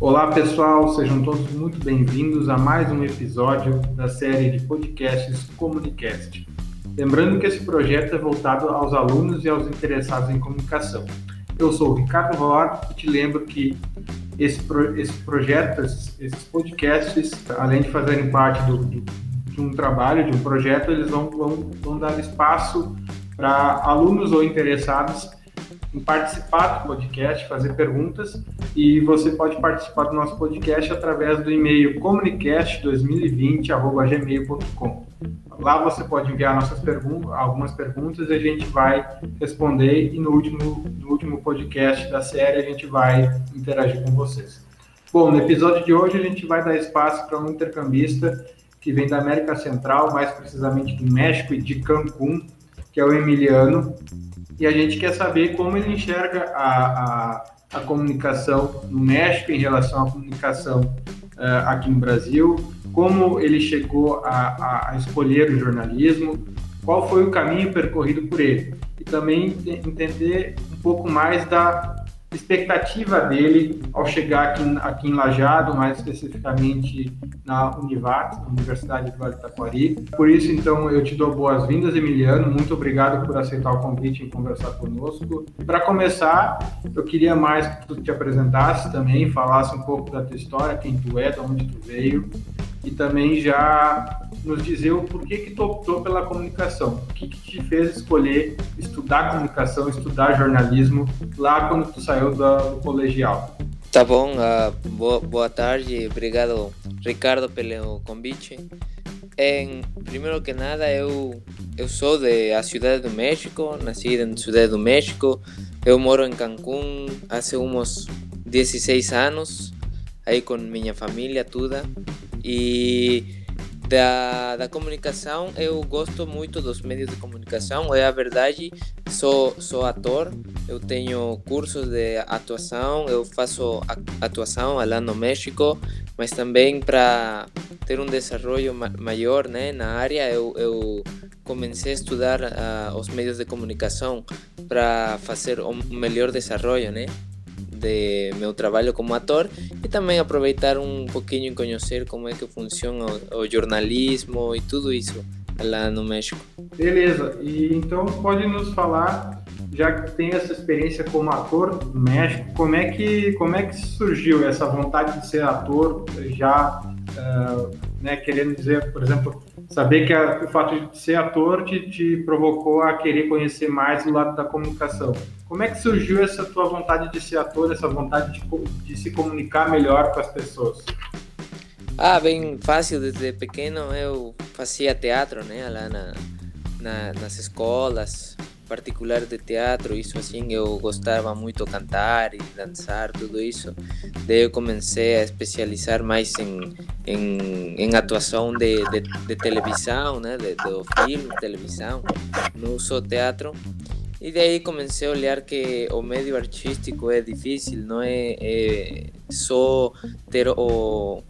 Olá pessoal, sejam todos muito bem-vindos a mais um episódio da série de podcasts Comunicast. Lembrando que esse projeto é voltado aos alunos e aos interessados em comunicação. Eu sou o Ricardo Roar e te lembro que esse, pro, esse projeto, esses, podcasts, além de fazerem parte do, do, de um trabalho, de um projeto, eles vão, vão, vão dar espaço para alunos ou interessados em participar do podcast, fazer perguntas e você pode participar do nosso podcast através do e-mail comunicast2020@gmail.com. Lá você pode enviar nossas perguntas, algumas perguntas e a gente vai responder e no último no último podcast da série a gente vai interagir com vocês. Bom, no episódio de hoje a gente vai dar espaço para um intercambista que vem da América Central, mais precisamente do México e de Cancún, que é o Emiliano e a gente quer saber como ele enxerga a, a, a comunicação no México em relação à comunicação uh, aqui no Brasil, como ele chegou a, a, escolher o jornalismo, qual foi o caminho percorrido por ele. E também entender um pouco mais da, expectativa dele ao chegar aqui, aqui em Lajado, mais especificamente na Univac, na Universidade do Vale do Taquari. Por isso, então, eu te dou boas-vindas, Emiliano. Muito obrigado por aceitar o convite e conversar conosco. Para começar, eu queria mais que tu te apresentasse também, falasse um pouco da tua história, quem tu é, de onde tu veio, e também já nos dizer o porquê que tu optou pela comunicação, o que, que te fez escolher estudar comunicação, estudar jornalismo lá quando tu saiu do, do colegial. Tá bom, uh, boa, boa tarde, obrigado Ricardo pelo convite. Em, primeiro que nada, eu, eu sou da Cidade do México, nasci na Cidade do México, eu moro em Cancún há uns 16 anos, aí com minha família toda, e da, da comunicação, eu gosto muito dos meios de comunicação, é a verdade. Sou, sou ator, eu tenho cursos de atuação, eu faço atuação lá no México, mas também para ter um desenvolvimento maior né, na área, eu, eu comecei a estudar uh, os meios de comunicação para fazer um melhor desenvolvimento, né? De meu trabalho como ator e também aproveitar um pouquinho e conhecer como é que funciona o, o jornalismo e tudo isso lá no México. Beleza, e então pode nos falar, já que tem essa experiência como ator no México, como é que, como é que surgiu essa vontade de ser ator já, uh, né, querendo dizer, por exemplo, saber que a, o fato de ser ator te, te provocou a querer conhecer mais o lado da comunicação. Como é que surgiu essa tua vontade de ser ator, essa vontade de, de se comunicar melhor com as pessoas? Ah, bem fácil. Desde pequeno eu fazia teatro, né? Lá na, na, nas escolas particulares de teatro, isso assim, eu gostava muito de cantar e dançar, tudo isso. Daí eu comecei a especializar mais em, em, em atuação de, de, de televisão, né? De, do filme, televisão, não só teatro. E daí comecei a olhar que o meio artístico é difícil, não é, é só ter o,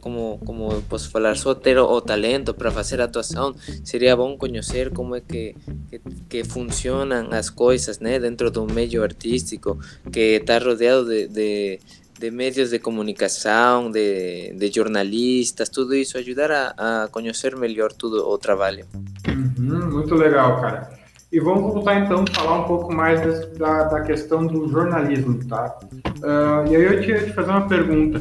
como como posso falar só ter o talento para fazer atuação seria bom conhecer como é que, que, que funcionam as coisas né dentro do meio artístico que está rodeado de, de, de meios de comunicação de, de jornalistas tudo isso ajudar a, a conhecer melhor tudo o trabalho uhum, muito legal cara e vamos voltar então a falar um pouco mais da, da questão do jornalismo, tá? Uh, e aí eu tinha te fazer uma pergunta.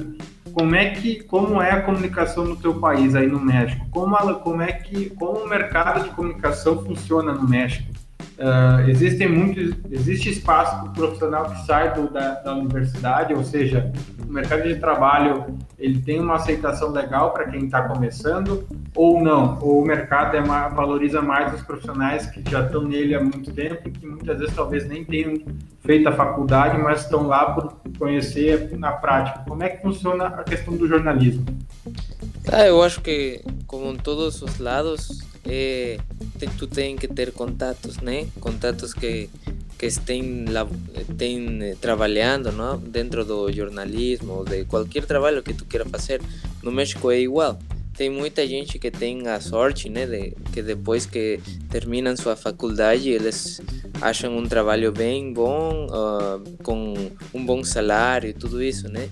Como é que, como é a comunicação no teu país aí no México? Como, ela, como é que, como o mercado de comunicação funciona no México? Uh, existem muitos, existe espaço para o profissional que sai do, da, da, universidade, ou seja, o mercado de trabalho ele tem uma aceitação legal para quem está começando ou não? Ou o mercado é mais, valoriza mais os profissionais que já estão nele há muito tempo e que muitas vezes talvez nem tenham feito a faculdade, mas estão lá por conhecer na prática. Como é que funciona a questão do jornalismo? Ah, eu acho que, como em todos os lados, é, tu tem que ter contatos, né? Contatos que, que estén, estén eh, trabalhando ¿no? dentro do jornalismo, de qualquer trabalho que tu queira fazer. No México é igual. Tem muita gente que tem a sorte, né, de que depois que terminam sua faculdade, eles acham um trabalho bem bom, uh, com um bom salário e tudo isso, né?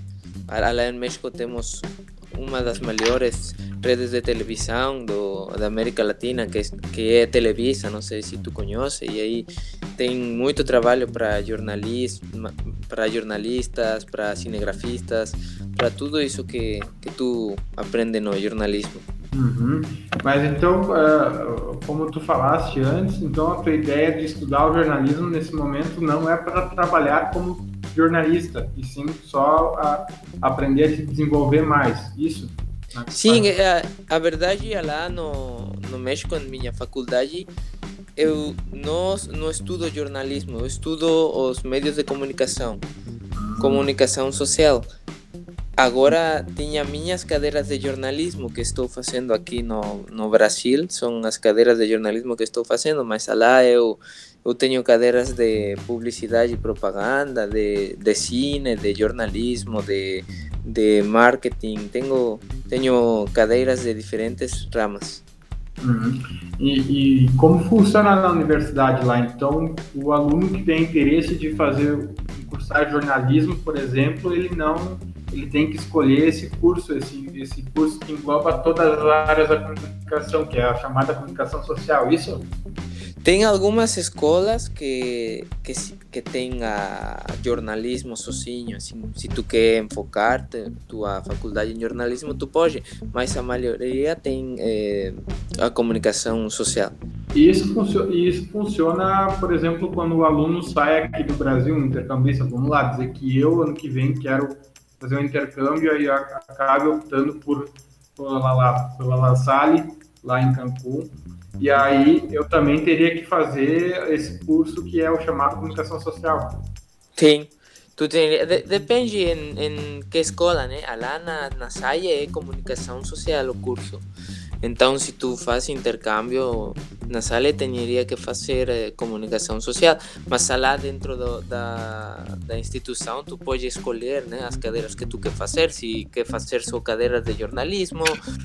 lá em México temos uma das melhores redes de televisão do, da América Latina, que, que é Televisa, não sei se tu conhece, e aí tem muito trabalho para jornalismo, para jornalistas, para cinegrafistas, para tudo isso que, que tu aprende no jornalismo. Uhum. Mas então, uh, como tu falaste antes, então a tua ideia de estudar o jornalismo nesse momento não é para trabalhar como jornalista, e sim só a aprender a se desenvolver mais, isso? Sim, é, a, a verdade é lá no, no México, na minha faculdade, eu não, não estudo jornalismo, eu estudo os meios de comunicação, comunicação social. Agora tinha minhas cadeiras de jornalismo que estou fazendo aqui no, no Brasil, são as cadeiras de jornalismo que estou fazendo, mas lá eu, eu tenho cadeiras de publicidade e propaganda, de, de cine, de jornalismo, de, de marketing, tenho, tenho cadeiras de diferentes ramas. Uhum. E, e, como funciona na universidade lá? Então, o aluno que tem interesse de fazer cursar jornalismo, por exemplo, ele não ele tem que escolher esse curso, esse, esse curso que engloba todas as áreas da comunicação, que é a chamada comunicação social, isso? Tem algumas escolas que, que, que tem a jornalismo sozinho, assim, se tu quer enfocar-te tua faculdade em jornalismo, tu pode, mas a maioria tem é, a comunicação social. E isso, funciona, isso funciona, por exemplo, quando o aluno sai aqui do Brasil, um intercambista, vamos lá, dizer que eu, ano que vem, quero fazer um intercâmbio e acabe optando por pela, lá, pela La Salle, lá em Cancún, e aí eu também teria que fazer esse curso que é o chamado comunicação social. Sim. Tu tem, de, depende em, em que escola, né? Lá na, na SAIA é comunicação social o curso. Então, se tu faz intercâmbio na sala, teria que fazer eh, comunicação social, mas lá dentro do, da, da instituição, tu pode escolher né, as cadeiras que tu quer fazer, se quer fazer só cadeiras de jornalismo,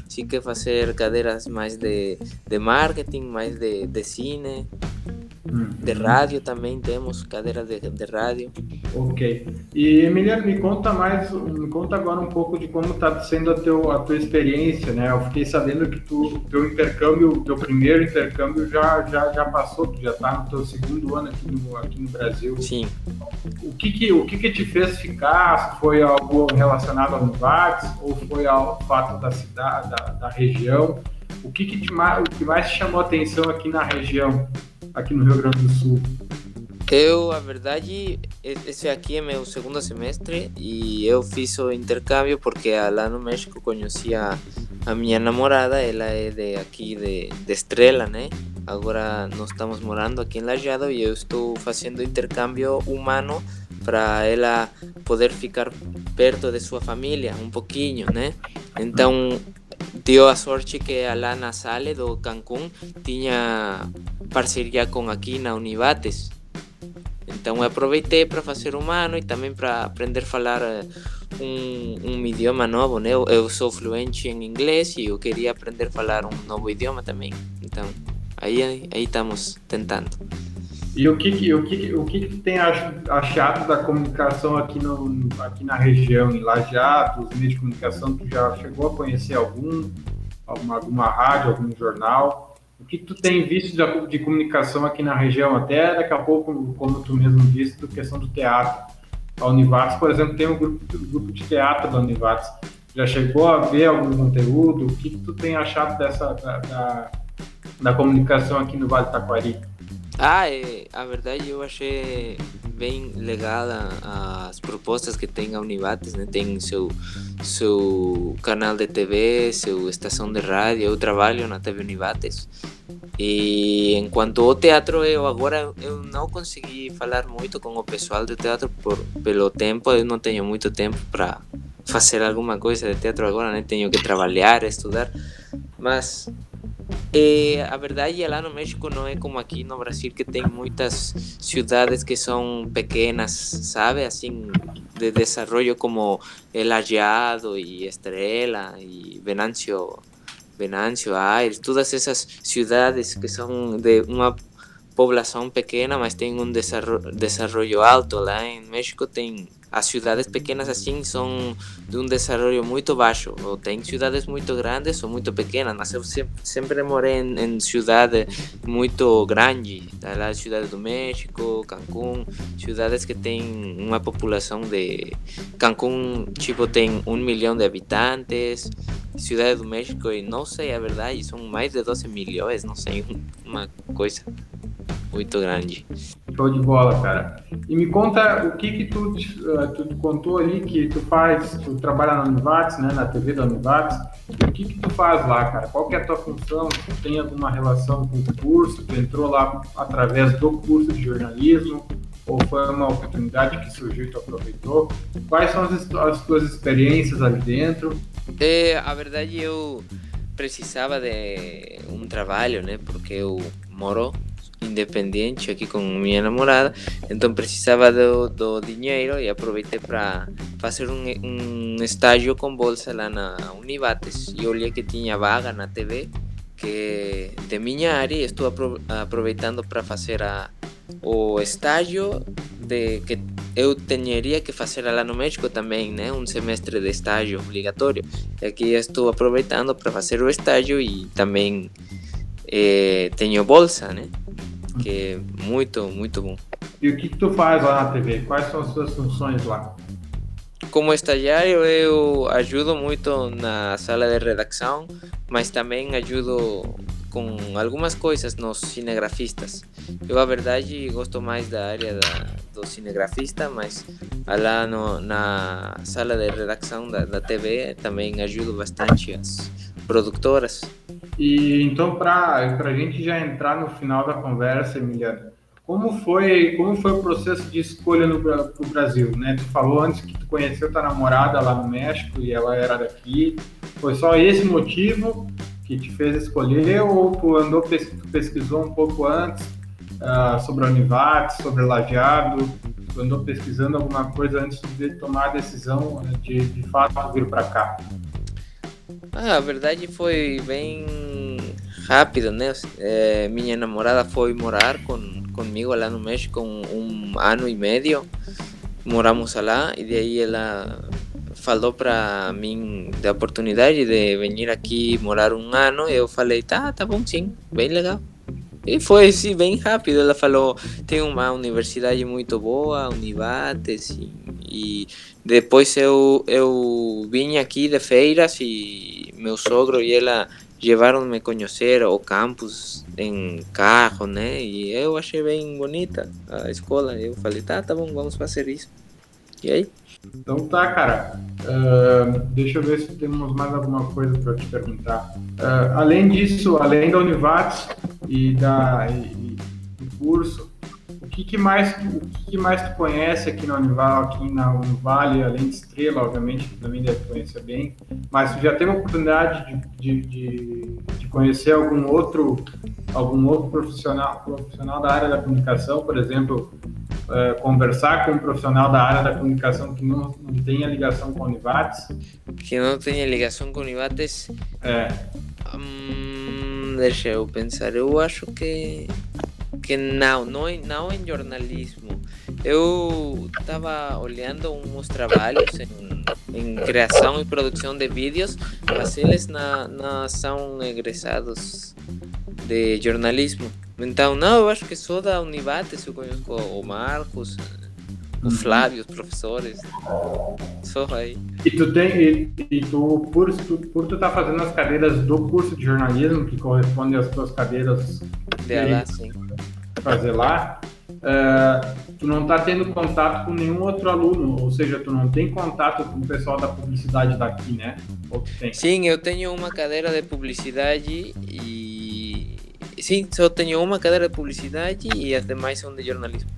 se quer fazer cadeiras mais de, de marketing, mais de, de cine. De rádio também temos cadeiras de, de rádio. Ok. E Emiliano, me conta mais, me conta agora um pouco de como está sendo a, teu, a tua experiência, né? Eu fiquei sabendo que tu, teu intercâmbio, teu primeiro intercâmbio já, já, já passou, tu já está no teu segundo ano aqui no, aqui no Brasil. Sim. O que que, o que que te fez ficar? Foi algo relacionado ao Novartis ou foi ao fato da cidade, da, da região? O que que, te, o que mais te chamou a atenção aqui na região? aqui no Rio Grande do Sul? Eu, a verdade, esse aqui é meu segundo semestre e eu fiz o intercâmbio porque lá no México conheci a, a minha namorada, ela é de aqui de, de Estrela, né? Agora nós estamos morando aqui em Lajeado e eu estou fazendo intercâmbio humano para ela poder ficar perto de sua família um pouquinho, né? Então deu a sorte que lá na Sale do Cancún tinha parceria com aqui na Univates. Então aproveitei para fazer humano e também para aprender a falar eh, um, um idioma novo, né? Eu, eu sou fluente em inglês e eu queria aprender a falar um novo idioma também. Então aí aí estamos tentando. E o que, que o que, o que, que tem achado da comunicação aqui, no, aqui na região, em Lajeado, os meios de comunicação, tu já chegou a conhecer algum, alguma, alguma rádio, algum jornal? O que tu tem visto de, de, comunicação aqui na região? Até daqui a pouco, como tu mesmo disse, a questão do teatro. A Univates, por exemplo, tem um grupo, um grupo de teatro da Univates. Já chegou a ver algum conteúdo? O que tu tem achado dessa da, da, da comunicação aqui no Vale do Taquari? Ah, é, a verdade eu achei bem legal a, as propostas que tem a Univates, né? Tem seu seu canal de TV, sua estação de rádio, eu trabalho na TV Univates. E enquanto ao teatro, eu agora eu não consegui falar muito com o pessoal do teatro por pelo tempo, eu não tenho muito tempo para fazer alguma coisa de teatro agora, né? Tenho que trabalhar, estudar, mas e a verdade é lá no México não é como aqui no Brasil que tem muitas cidades que são pequenas, sabe? Assim, de desenvolvimento como El Hallado e Estrela e Venancio, Venancio Aires, todas essas cidades que são de uma população pequena, mas tem um desenvolvimento alto. Lá em México tem as cidades pequenas assim são de um desenvolvimento muito baixo. Ou tem cidades muito grandes ou muito pequenas, mas eu sempre, morei em, em cidade muito grande, lá Cidade do México, Cancún, cidades que têm uma população de Cancún tipo tem um milhão de habitantes, Cidade do México e não sei a verdade são mais de 12 milhões, não sei uma coisa muito grande. Show de bola, cara. E me conta o que que tu, uh, tu contou ali que tu faz, tu trabalha na Univates, né, na TV da Univates. O que que tu faz lá, cara? Qual que é a tua função? Tu tem alguma relação com o curso? Tu entrou lá através do curso de jornalismo? Ou foi uma oportunidade que surgiu e tu aproveitou? Quais são as, as tuas experiências ali dentro? É, a verdade, eu precisava de um trabalho, né? Porque eu moro independente aqui com minha namorada, então precisava do, do dinheiro e aproveitei para fazer um, um estágio com bolsa lá na Univates e olhei que tinha vaga na TV que de minha área e estou aproveitando para fazer a, o estágio de que eu teria que fazer lá no México também, né? Um semestre de estágio obrigatório. E aqui estou aproveitando para fazer o estágio e também eh, tenho bolsa, né? Que é muito, muito bom. E o que, que tu faz lá na TV? Quais são as suas funções lá? Como estagiário, eu ajudo muito na sala de redação, mas também ajudo com algumas coisas nos cinegrafistas. Eu, a verdade, gosto mais da área da, do cinegrafista, mas lá no, na sala de redação da, da TV também ajudo bastante as produtoras. E então, para a gente já entrar no final da conversa, Emiliano, como foi, como foi o processo de escolha no pro Brasil? Né? Tu falou antes que tu conheceu tua namorada lá no México e ela era daqui. Foi só esse motivo que te fez escolher ou tu andou tu pesquisou um pouco antes uh, sobre a Univates, sobre Lajeado? Tu andou pesquisando alguma coisa antes de tomar a decisão de, de fato vir para cá? Ah, a verdade foi bem rápido, né? É, minha namorada foi morar com, comigo lá no México um, um ano e meio. Moramos lá e daí ela falou para mim da oportunidade de vir aqui morar um ano. Eu falei, tá, tá bom sim, bem legal. E foi assim, bem rápido. Ela falou: tem uma universidade muito boa, Univates, e depois eu, eu vim aqui de feiras e meu sogro e ela levaram-me conhecer o campus em carro, né? E eu achei bem bonita a escola. Eu falei: tá, tá bom, vamos fazer isso. E aí? Então tá, cara. Uh, deixa eu ver se temos mais alguma coisa para te perguntar. Uh, além disso, além da Univates e da e, do curso, que, que mais o que, mais tu conhece aqui na Unival, aqui na Univale, além de Estrela, obviamente, que também deve conhecer bem, mas tu já teve a oportunidade de, de, de, de conhecer algum outro algum outro profissional profissional da área da comunicação, por exemplo, uh, conversar com um profissional da área da comunicação que não, não tenha ligação com a Univates? Que não tenha ligação com a Univates? É. Hum, deixa eu pensar, eu acho que que não, não, não em jornalismo. Eu estava olhando uns trabalhos em, em, criação e produção de vídeos, mas eles não, não são egressados de jornalismo. Então, não, eu acho que só da Univates eu conheço o Marcos, o Flávio, os professores. Só aí. E tu tem, e, e tu, por, tu, por tu tá fazendo as cadeiras do curso de jornalismo, que corresponde às tuas cadeiras de lá, sim. Fazer lá, uh, tu não está tendo contato com nenhum outro aluno, ou seja, tu não tem contato com o pessoal da publicidade daqui, né? Sim, eu tenho uma cadeira de publicidade e Sim, só tenho uma cadeira de publicidade e as demais são de jornalismo.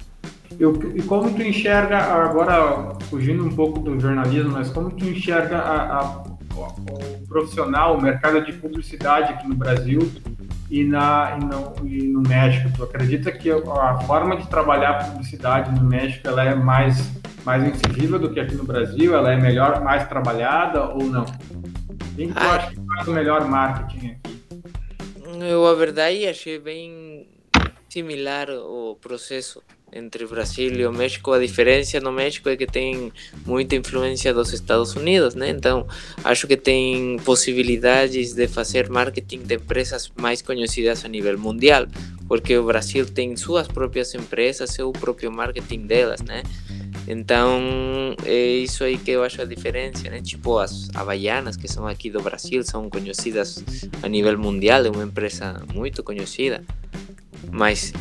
Eu, e como tu enxerga, agora fugindo um pouco do jornalismo, mas como tu enxerga a, a, o profissional, o mercado de publicidade aqui no Brasil e, na, e, no, e no México? Tu acredita que a forma de trabalhar a publicidade no México ela é mais, mais incisível do que aqui no Brasil? Ela é melhor, mais trabalhada ou não? Quem tu ah. acha que faz o melhor marketing aqui? Eu, a verdade, achei bem. similar o processo entre Brasil e o México. A diferença no México é que tem muita influência dos Estados Unidos, né? Então, acho que tem possibilidades de fazer marketing de empresas mais conhecidas a nível mundial, porque o Brasil tem suas próprias empresas, seu próprio marketing delas, né? Então, é isso aí que eu acho a diferença, né? Tipo, as Havaianas, que são aqui do Brasil, são conhecidas a nível mundial, é uma empresa muito conhecida. Mas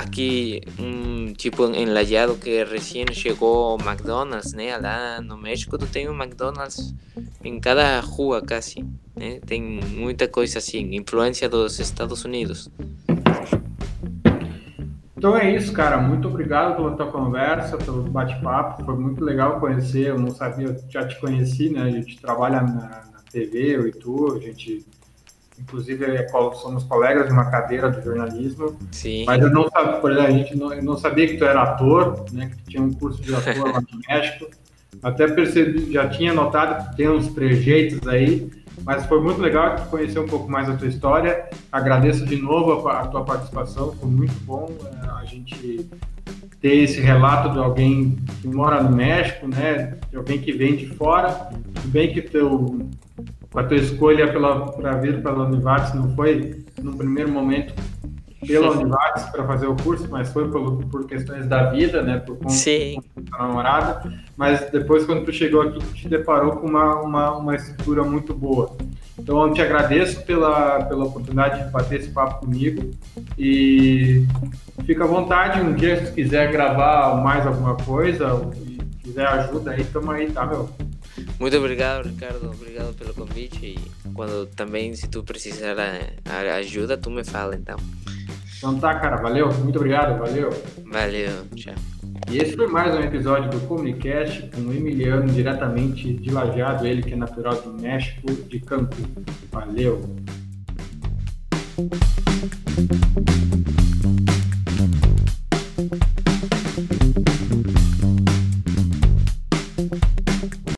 aqui, um, tipo, em Lajado, que chegou o McDonald's, né? Lá no México, tu tem um McDonald's em cada rua, quase, né? Tem muita coisa assim, influência dos Estados Unidos. Então é isso, cara. Muito obrigado pela tua conversa, pelo bate-papo. Foi muito legal conhecer. Eu não sabia, já te conheci, né? A gente trabalha na, na TV, eu e tu. A gente, inclusive, é, somos colegas de uma cadeira do jornalismo. Sim. Mas eu não sabia, por exemplo, a gente não, eu não sabia que tu era ator, né? Que tinha um curso de ator lá no México. Até percebi, já tinha notado que tem uns trejeitos aí. Mas foi muito legal conhecer um pouco mais a tua história. Agradeço de novo a, a tua participação, foi muito bom é, a gente ter esse relato de alguém que mora no México, né? De alguém que vem de fora. Tudo bem que teu, a tua escolha para vir para a Univates não foi, no primeiro momento, pela Univates para fazer o curso, mas foi por, por questões da vida, né? Por conta Sim. da namorada. Mas depois, quando tu chegou aqui, tu te deparou com uma, uma, uma estrutura muito boa. Então, eu te agradeço pela, pela oportunidade de bater esse papo comigo e fica à vontade. Um dia, se quiser gravar mais alguma coisa quiser ajuda aí, tamo aí, tá, meu? Muito obrigado, Ricardo. Obrigado pelo convite. E quando também, se tu precisar ajuda, tu me fala, então. Então tá, cara, valeu, muito obrigado, valeu. Valeu, tchau. E esse foi mais um episódio do Comunicast com o Emiliano, diretamente de Lajeado, ele que é natural do México, de Cancún. Valeu!